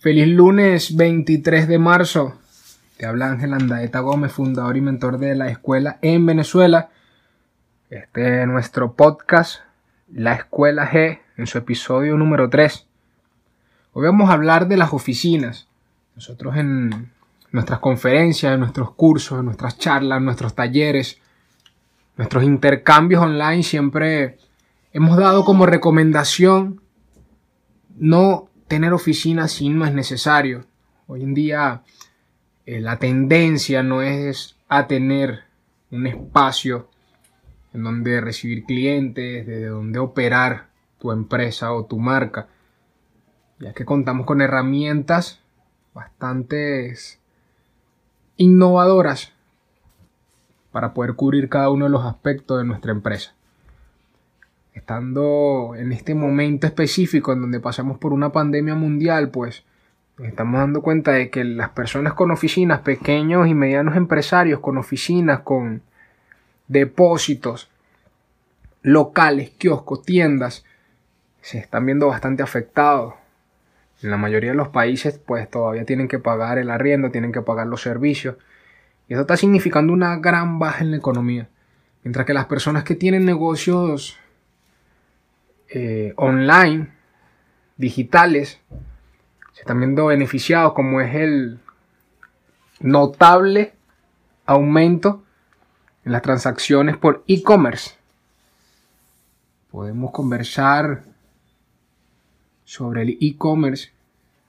Feliz lunes 23 de marzo. Te habla Ángel Andaeta Gómez, fundador y mentor de la escuela en Venezuela. Este es nuestro podcast, La Escuela G, en su episodio número 3. Hoy vamos a hablar de las oficinas. Nosotros en nuestras conferencias, en nuestros cursos, en nuestras charlas, en nuestros talleres, nuestros intercambios online siempre hemos dado como recomendación no tener oficinas si no es necesario. Hoy en día eh, la tendencia no es a tener un espacio en donde recibir clientes, desde donde operar tu empresa o tu marca, ya que contamos con herramientas bastante innovadoras para poder cubrir cada uno de los aspectos de nuestra empresa estando en este momento específico en donde pasamos por una pandemia mundial, pues estamos dando cuenta de que las personas con oficinas, pequeños y medianos empresarios con oficinas, con depósitos locales, kioscos, tiendas, se están viendo bastante afectados. En la mayoría de los países, pues todavía tienen que pagar el arriendo, tienen que pagar los servicios. Y eso está significando una gran baja en la economía. Mientras que las personas que tienen negocios eh, online, digitales, se están viendo beneficiados como es el notable aumento en las transacciones por e-commerce. Podemos conversar sobre el e-commerce,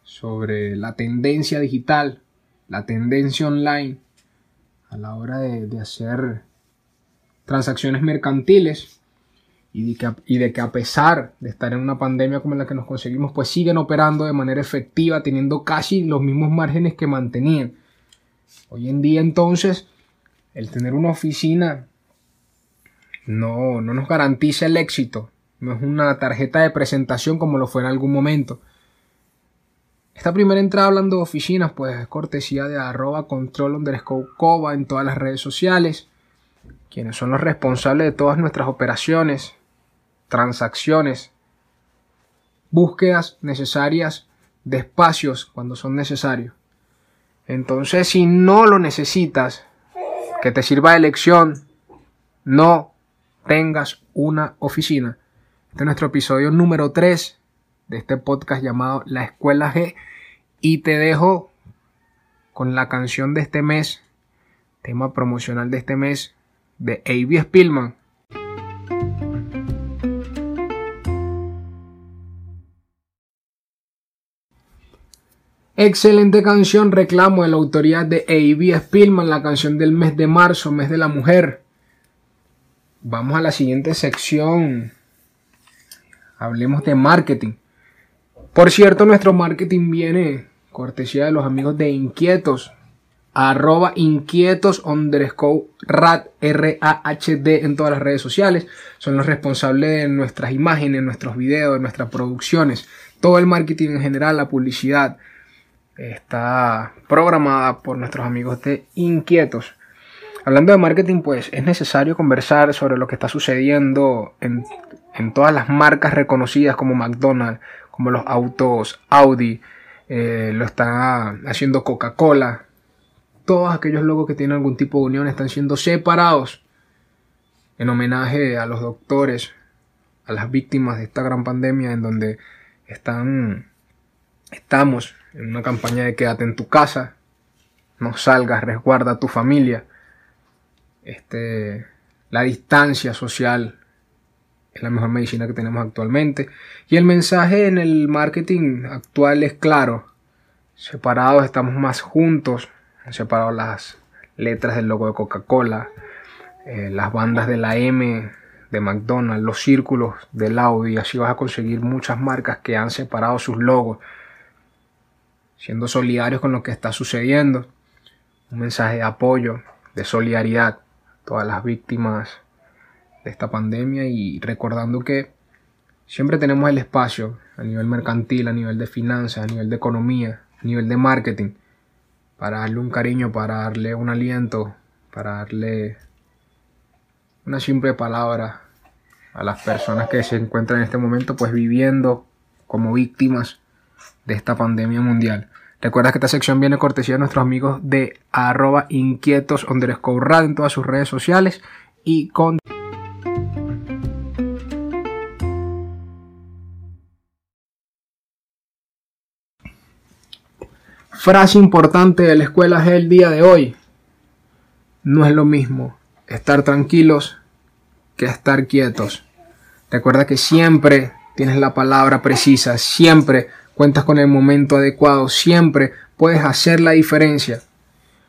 sobre la tendencia digital, la tendencia online a la hora de hacer transacciones mercantiles y de, que, a pesar de estar en una pandemia como la que nos conseguimos, pues siguen operando de manera efectiva, teniendo casi los mismos márgenes que mantenían. Hoy en día entonces, el tener una oficina no, no nos garantiza el éxito, no es una tarjeta de presentación como lo fue en algún momento. Esta primera entrada hablando de oficinas, pues es cortesía de arroba control underscore en todas las redes sociales, quienes son los responsables de todas nuestras operaciones, transacciones, búsquedas necesarias de espacios cuando son necesarios. Entonces, si no lo necesitas, que te sirva de lección, no tengas una oficina. Este es nuestro episodio número 3 de este podcast llamado La Escuela G. Y te dejo con la canción de este mes, tema promocional de este mes, de A.B. Spillman, Excelente canción, reclamo de la autoridad de A.B. Spillman, la canción del mes de marzo, mes de la mujer. Vamos a la siguiente sección. Hablemos de marketing. Por cierto, nuestro marketing viene cortesía de los amigos de Inquietos. Arroba inquietos underscore rat R-A-H-D en todas las redes sociales. Son los responsables de nuestras imágenes, nuestros videos, nuestras producciones. Todo el marketing en general, la publicidad está programada por nuestros amigos de Inquietos. Hablando de marketing, pues es necesario conversar sobre lo que está sucediendo en, todas las marcas reconocidas como McDonald's, como los autos Audi, eh, lo está haciendo Coca-Cola. Todos aquellos logos que tienen algún tipo de unión están siendo separados en homenaje a los doctores, a las víctimas de esta gran pandemia en donde están, estamos en una campaña de quédate en tu casa, no salgas, resguarda a tu familia. Este, la distancia social es la mejor medicina que tenemos actualmente. Y el mensaje en el marketing actual es claro. Separados estamos más juntos. Han separado las letras del logo de Coca-Cola, eh, las bandas de la M de McDonald's, los círculos del Audi. Así vas a conseguir muchas marcas que han separado sus logos siendo solidarios con lo que está sucediendo. Un mensaje de apoyo, de solidaridad a todas las víctimas de esta pandemia y recordando que siempre tenemos el espacio a nivel mercantil, a nivel de finanzas, a nivel de economía, a nivel de marketing, para darle un cariño, para darle un aliento, para darle una simple palabra a las personas que se encuentran en este momento pues viviendo como víctimas de esta pandemia mundial. Recuerda que esta sección viene cortesía de nuestros amigos de arroba inquietos underscore en todas sus redes sociales y con... Frase importante de la escuela el día de hoy. No es lo mismo estar tranquilos que estar quietos. Recuerda que siempre tienes la palabra precisa, siempre cuentas con el momento adecuado, siempre puedes hacer la diferencia.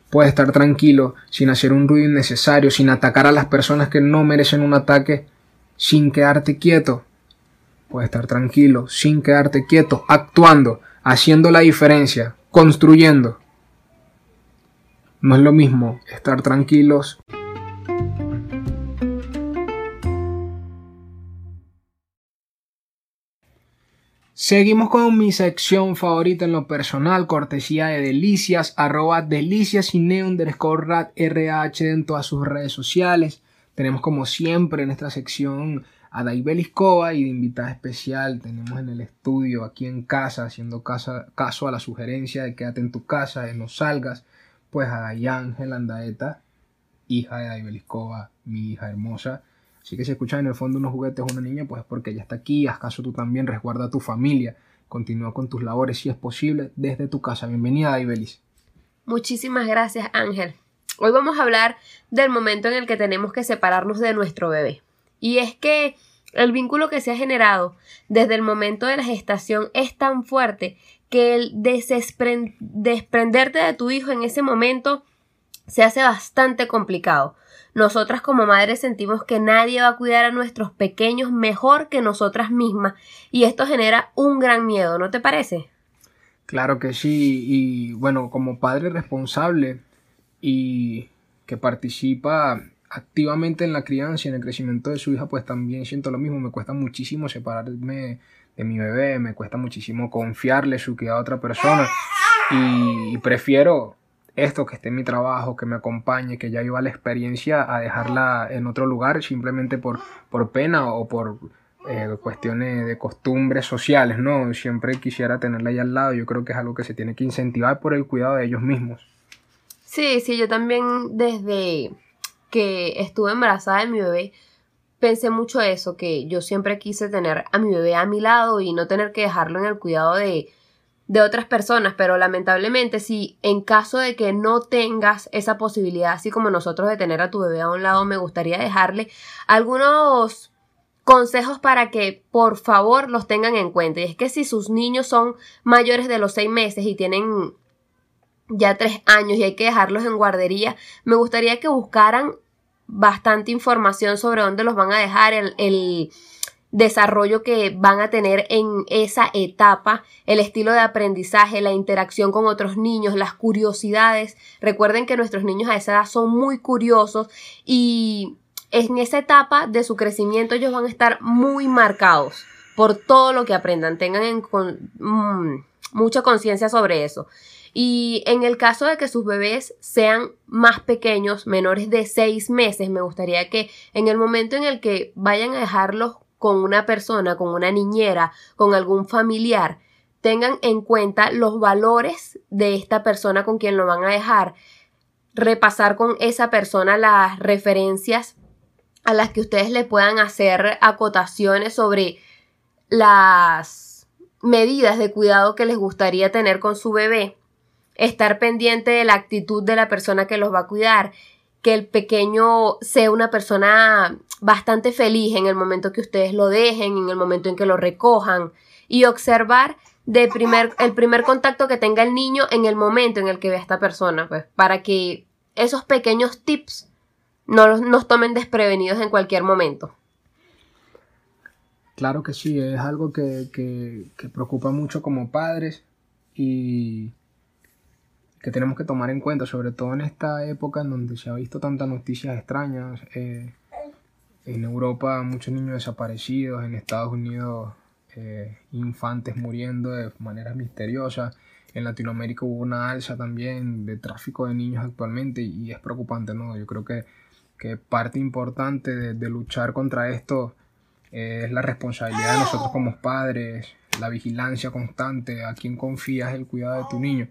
Puedes estar tranquilo, sin hacer un ruido innecesario, sin atacar a las personas que no merecen un ataque, sin quedarte quieto. Puedes estar tranquilo, sin quedarte quieto, actuando, haciendo la diferencia, construyendo. No es lo mismo estar tranquilos. Seguimos con mi sección favorita en lo personal, cortesía de Delicias, arroba Delicias y underscore RH en todas sus redes sociales. Tenemos como siempre en esta sección a Daibel Iscoba y de invitada especial tenemos en el estudio, aquí en casa, haciendo caso a la sugerencia de quédate en tu casa, de no salgas, pues a Dayángel Andaeta, hija de Daibel Iscoba, mi hija hermosa Así que si escuchas en el fondo unos juguetes o una niña, pues es porque ella está aquí, haz caso tú también, resguarda a tu familia, continúa con tus labores si es posible desde tu casa. Bienvenida, Ibelis. Muchísimas gracias, Ángel. Hoy vamos a hablar del momento en el que tenemos que separarnos de nuestro bebé. Y es que el vínculo que se ha generado desde el momento de la gestación es tan fuerte que el desprenderte de tu hijo en ese momento se hace bastante complicado. Nosotras como madres sentimos que nadie va a cuidar a nuestros pequeños mejor que nosotras mismas y esto genera un gran miedo, ¿no te parece? Claro que sí y bueno, como padre responsable y que participa activamente en la crianza y en el crecimiento de su hija, pues también siento lo mismo, me cuesta muchísimo separarme de mi bebé, me cuesta muchísimo confiarle su cuidado a otra persona y prefiero esto, que esté en mi trabajo, que me acompañe, que ya viva la experiencia, a dejarla en otro lugar simplemente por, por pena o por eh, cuestiones de costumbres sociales, ¿no? Siempre quisiera tenerla ahí al lado, yo creo que es algo que se tiene que incentivar por el cuidado de ellos mismos. Sí, sí, yo también desde que estuve embarazada de mi bebé, pensé mucho eso, que yo siempre quise tener a mi bebé a mi lado y no tener que dejarlo en el cuidado de, de otras personas, pero lamentablemente si en caso de que no tengas esa posibilidad, así como nosotros de tener a tu bebé a un lado, me gustaría dejarle algunos consejos para que por favor los tengan en cuenta. Y es que si sus niños son mayores de los seis meses y tienen ya tres años y hay que dejarlos en guardería, me gustaría que buscaran bastante información sobre dónde los van a dejar, el, el desarrollo que van a tener en esa etapa, el estilo de aprendizaje, la interacción con otros niños, las curiosidades. Recuerden que nuestros niños a esa edad son muy curiosos y en esa etapa de su crecimiento ellos van a estar muy marcados por todo lo que aprendan, tengan mm, mucha conciencia sobre eso. Y en el caso de que sus bebés sean más pequeños, menores de seis meses, me gustaría que en el momento en el que vayan a dejarlos con una persona, con una niñera, con algún familiar, tengan en cuenta los valores de esta persona con quien lo van a dejar, repasar con esa persona las referencias a las que ustedes le puedan hacer acotaciones sobre las medidas de cuidado que les gustaría tener con su bebé, estar pendiente de la actitud de la persona que los va a cuidar, que el pequeño sea una persona bastante feliz en el momento que ustedes lo dejen, en el momento en que lo recojan y observar de primer, el primer contacto que tenga el niño en el momento en el que ve a esta persona, pues, para que esos pequeños tips no nos tomen desprevenidos en cualquier momento. Claro que sí, es algo que, que preocupa mucho como padres y que tenemos que tomar en cuenta, sobre todo en esta época en donde se ha visto tantas noticias extrañas. Eh, en Europa muchos niños desaparecidos, en Estados Unidos eh, infantes muriendo de maneras misteriosas. En Latinoamérica hubo una alza también de tráfico de niños actualmente y es preocupante, ¿no? Yo creo que, que parte importante de, luchar contra esto es la responsabilidad de nosotros como padres, la vigilancia constante, a quién confías el cuidado de tu niño.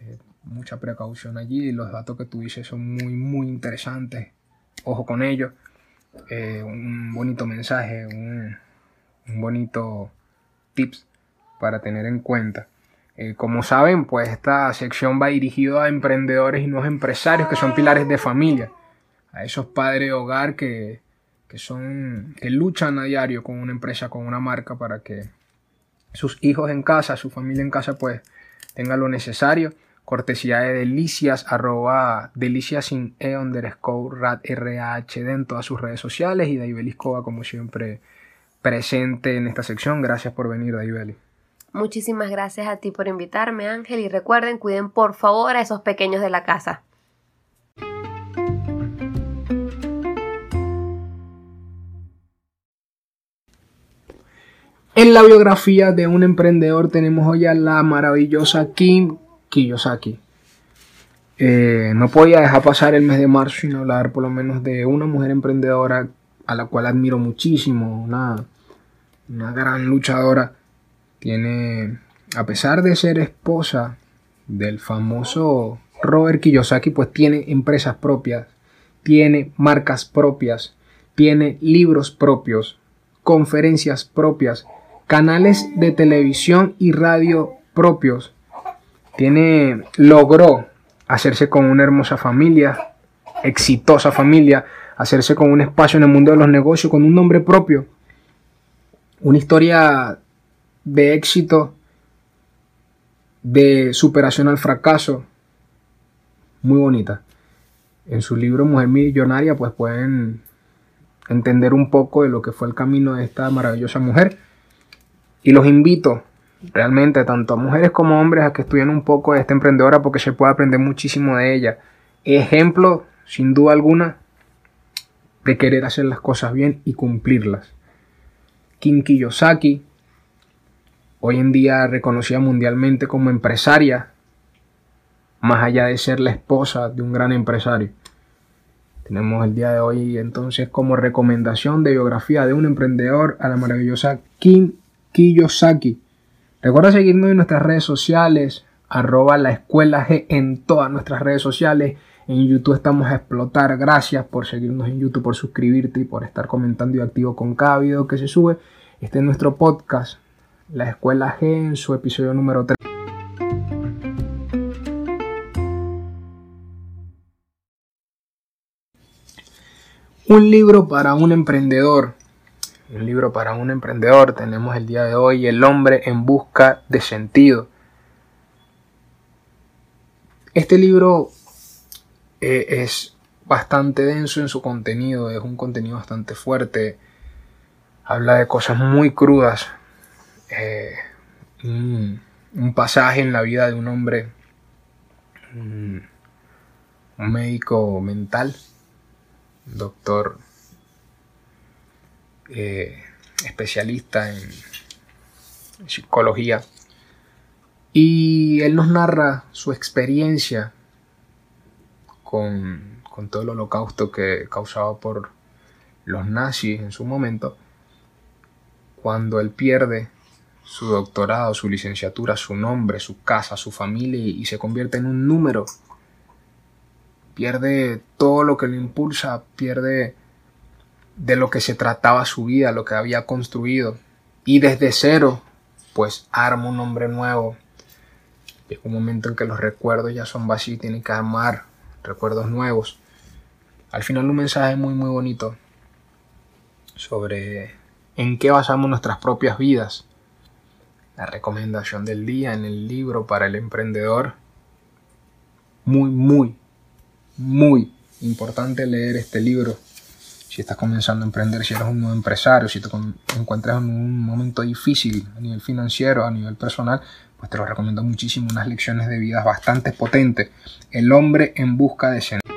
Eh, mucha precaución allí, los datos que tú dices son muy, muy interesantes. Ojo con ellos. Eh, un bonito mensaje, un, un, bonito tips para tener en cuenta. Eh, como saben, pues esta sección va dirigida a emprendedores y nuevos empresarios que son pilares de familia. A esos padres de hogar que, que son que luchan a diario con una empresa, con una marca para que sus hijos en casa, su familia en casa, pues tengan lo necesario. Cortesía de Delicias, arroba Delicias sin E underscore rat RHD en todas sus redes sociales y Daibeli Escoba, como siempre, presente en esta sección. Gracias por venir, Daibeli. Muchísimas gracias a ti por invitarme, Ángel, y recuerden, cuiden por favor a esos pequeños de la casa. En la biografía de un emprendedor tenemos hoy a la maravillosa Kim Kiyosaki. Eh, no podía dejar pasar el mes de marzo sin hablar por lo menos de una mujer emprendedora a la cual admiro muchísimo, una, una gran luchadora. Tiene, a pesar de ser esposa del famoso Robert Kiyosaki, pues tiene empresas propias, tiene marcas propias, tiene libros propios, conferencias propias, canales de televisión y radio propios. Tiene, logró hacerse con una hermosa familia, exitosa familia, hacerse con un espacio en el mundo de los negocios, con un nombre propio. Una historia de éxito, de superación al fracaso, muy bonita. En su libro Mujer Millonaria, pues pueden entender un poco de lo que fue el camino de esta maravillosa mujer. Y los invito realmente tanto a mujeres como hombres a que estudien un poco de esta emprendedora porque se puede aprender muchísimo de ella. Ejemplo, sin duda alguna, de querer hacer las cosas bien y cumplirlas. Kim Kiyosaki, hoy en día reconocida mundialmente como empresaria, más allá de ser la esposa de un gran empresario. Tenemos el día de hoy entonces como recomendación de biografía de un emprendedor a la maravillosa Kim Kiyosaki. Recuerda seguirnos en nuestras redes sociales, arroba la escuela G en todas nuestras redes sociales. En YouTube estamos a explotar. Gracias por seguirnos en YouTube, por suscribirte y por estar comentando y activo con cada video que se sube. Este es nuestro podcast, La Escuela G, en su episodio número 3. Un libro para un emprendedor un libro para un emprendedor. Tenemos el día de hoy El hombre en busca de sentido. Este libro eh, es bastante denso en su contenido, es un contenido bastante fuerte, habla de cosas muy crudas. Eh, un, pasaje en la vida de un hombre, un médico mental, doctor eh, especialista en psicología. Y él nos narra su experiencia con, todo el holocausto que causaba por los nazis en su momento, cuando él pierde su doctorado, su licenciatura, su nombre, su casa, su familia y, se convierte en un número. Pierde todo lo que lo impulsa, pierde de lo que se trataba su vida, lo que había construido. Y desde cero, pues arma un hombre nuevo. Es un momento en que los recuerdos ya son vacíos, tienen que armar recuerdos nuevos. Al final un mensaje muy muy bonito sobre en qué basamos nuestras propias vidas. La recomendación del día en el libro para el emprendedor. Muy, muy, muy importante leer este libro si estás comenzando a emprender, si eres un nuevo empresario, si te encuentras en un momento difícil a nivel financiero, a nivel personal, pues te lo recomiendo muchísimo, unas lecciones de vida bastante potentes. El hombre en busca de sentido.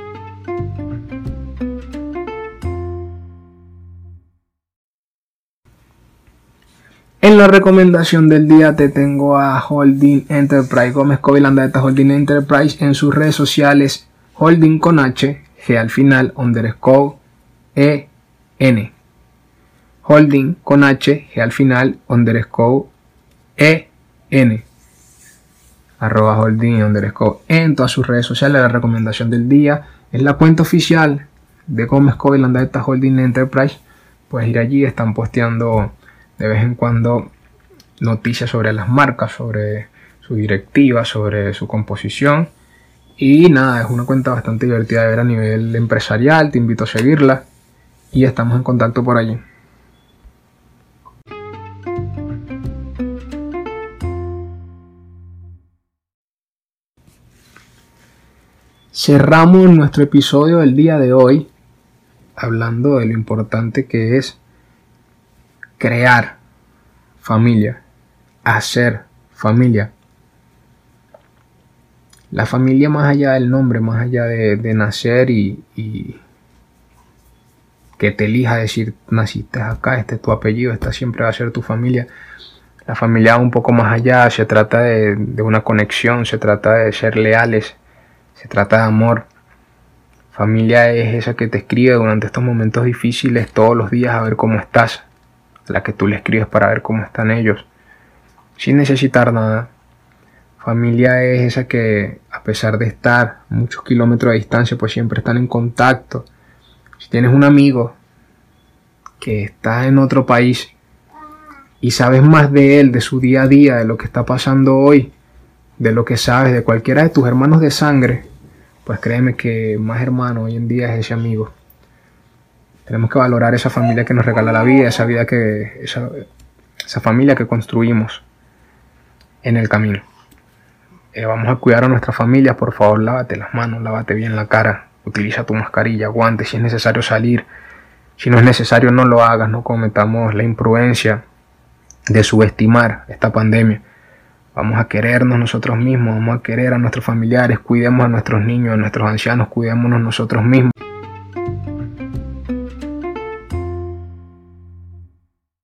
En la recomendación del día te tengo a Holding Enterprise, Gómez Covilanda de Holding Enterprise en sus redes sociales, Holding con H, G al final, underscore e-N. Holding con H, G al final, underscore E-N. Arroba holding underscore en todas sus redes sociales. La recomendación del día es la cuenta oficial de Gómez Coviland esta Holding Enterprise. Puedes ir allí, están posteando de vez en cuando noticias sobre las marcas, sobre su directiva, sobre su composición. Y nada, es una cuenta bastante divertida de ver a nivel empresarial, te invito a seguirla y estamos en contacto por allí. Cerramos nuestro episodio del día de hoy hablando de lo importante que es crear familia, hacer familia. La familia más allá del nombre, más allá de, nacer y, que te elija decir, naciste acá, este es tu apellido, esta siempre va a ser tu familia. La familia va un poco más allá, se trata de, de una conexión, se trata de ser leales, se trata de amor. Familia es esa que te escribe durante estos momentos difíciles todos los días a ver cómo estás, la que tú le escribes para ver cómo están ellos, sin necesitar nada. Familia es esa que a pesar de estar muchos kilómetros de distancia, pues siempre están en contacto. Si tienes un amigo que está en otro país y sabes más de él, de su día a día, de lo que está pasando hoy, de lo que sabes de cualquiera de tus hermanos de sangre, pues créeme que más hermano hoy en día es ese amigo. Tenemos que valorar esa familia que nos regala la vida, esa vida que, esa, familia que construimos en el camino. Eh, vamos a cuidar a nuestra familia, por favor, lávate las manos, lávate bien la cara, utiliza tu mascarilla, guantes, si es necesario salir, si no es necesario no lo hagas, no cometamos la imprudencia de subestimar esta pandemia. Vamos a querernos nosotros mismos, vamos a querer a nuestros familiares, cuidemos a nuestros niños, a nuestros ancianos, cuidémonos nosotros mismos.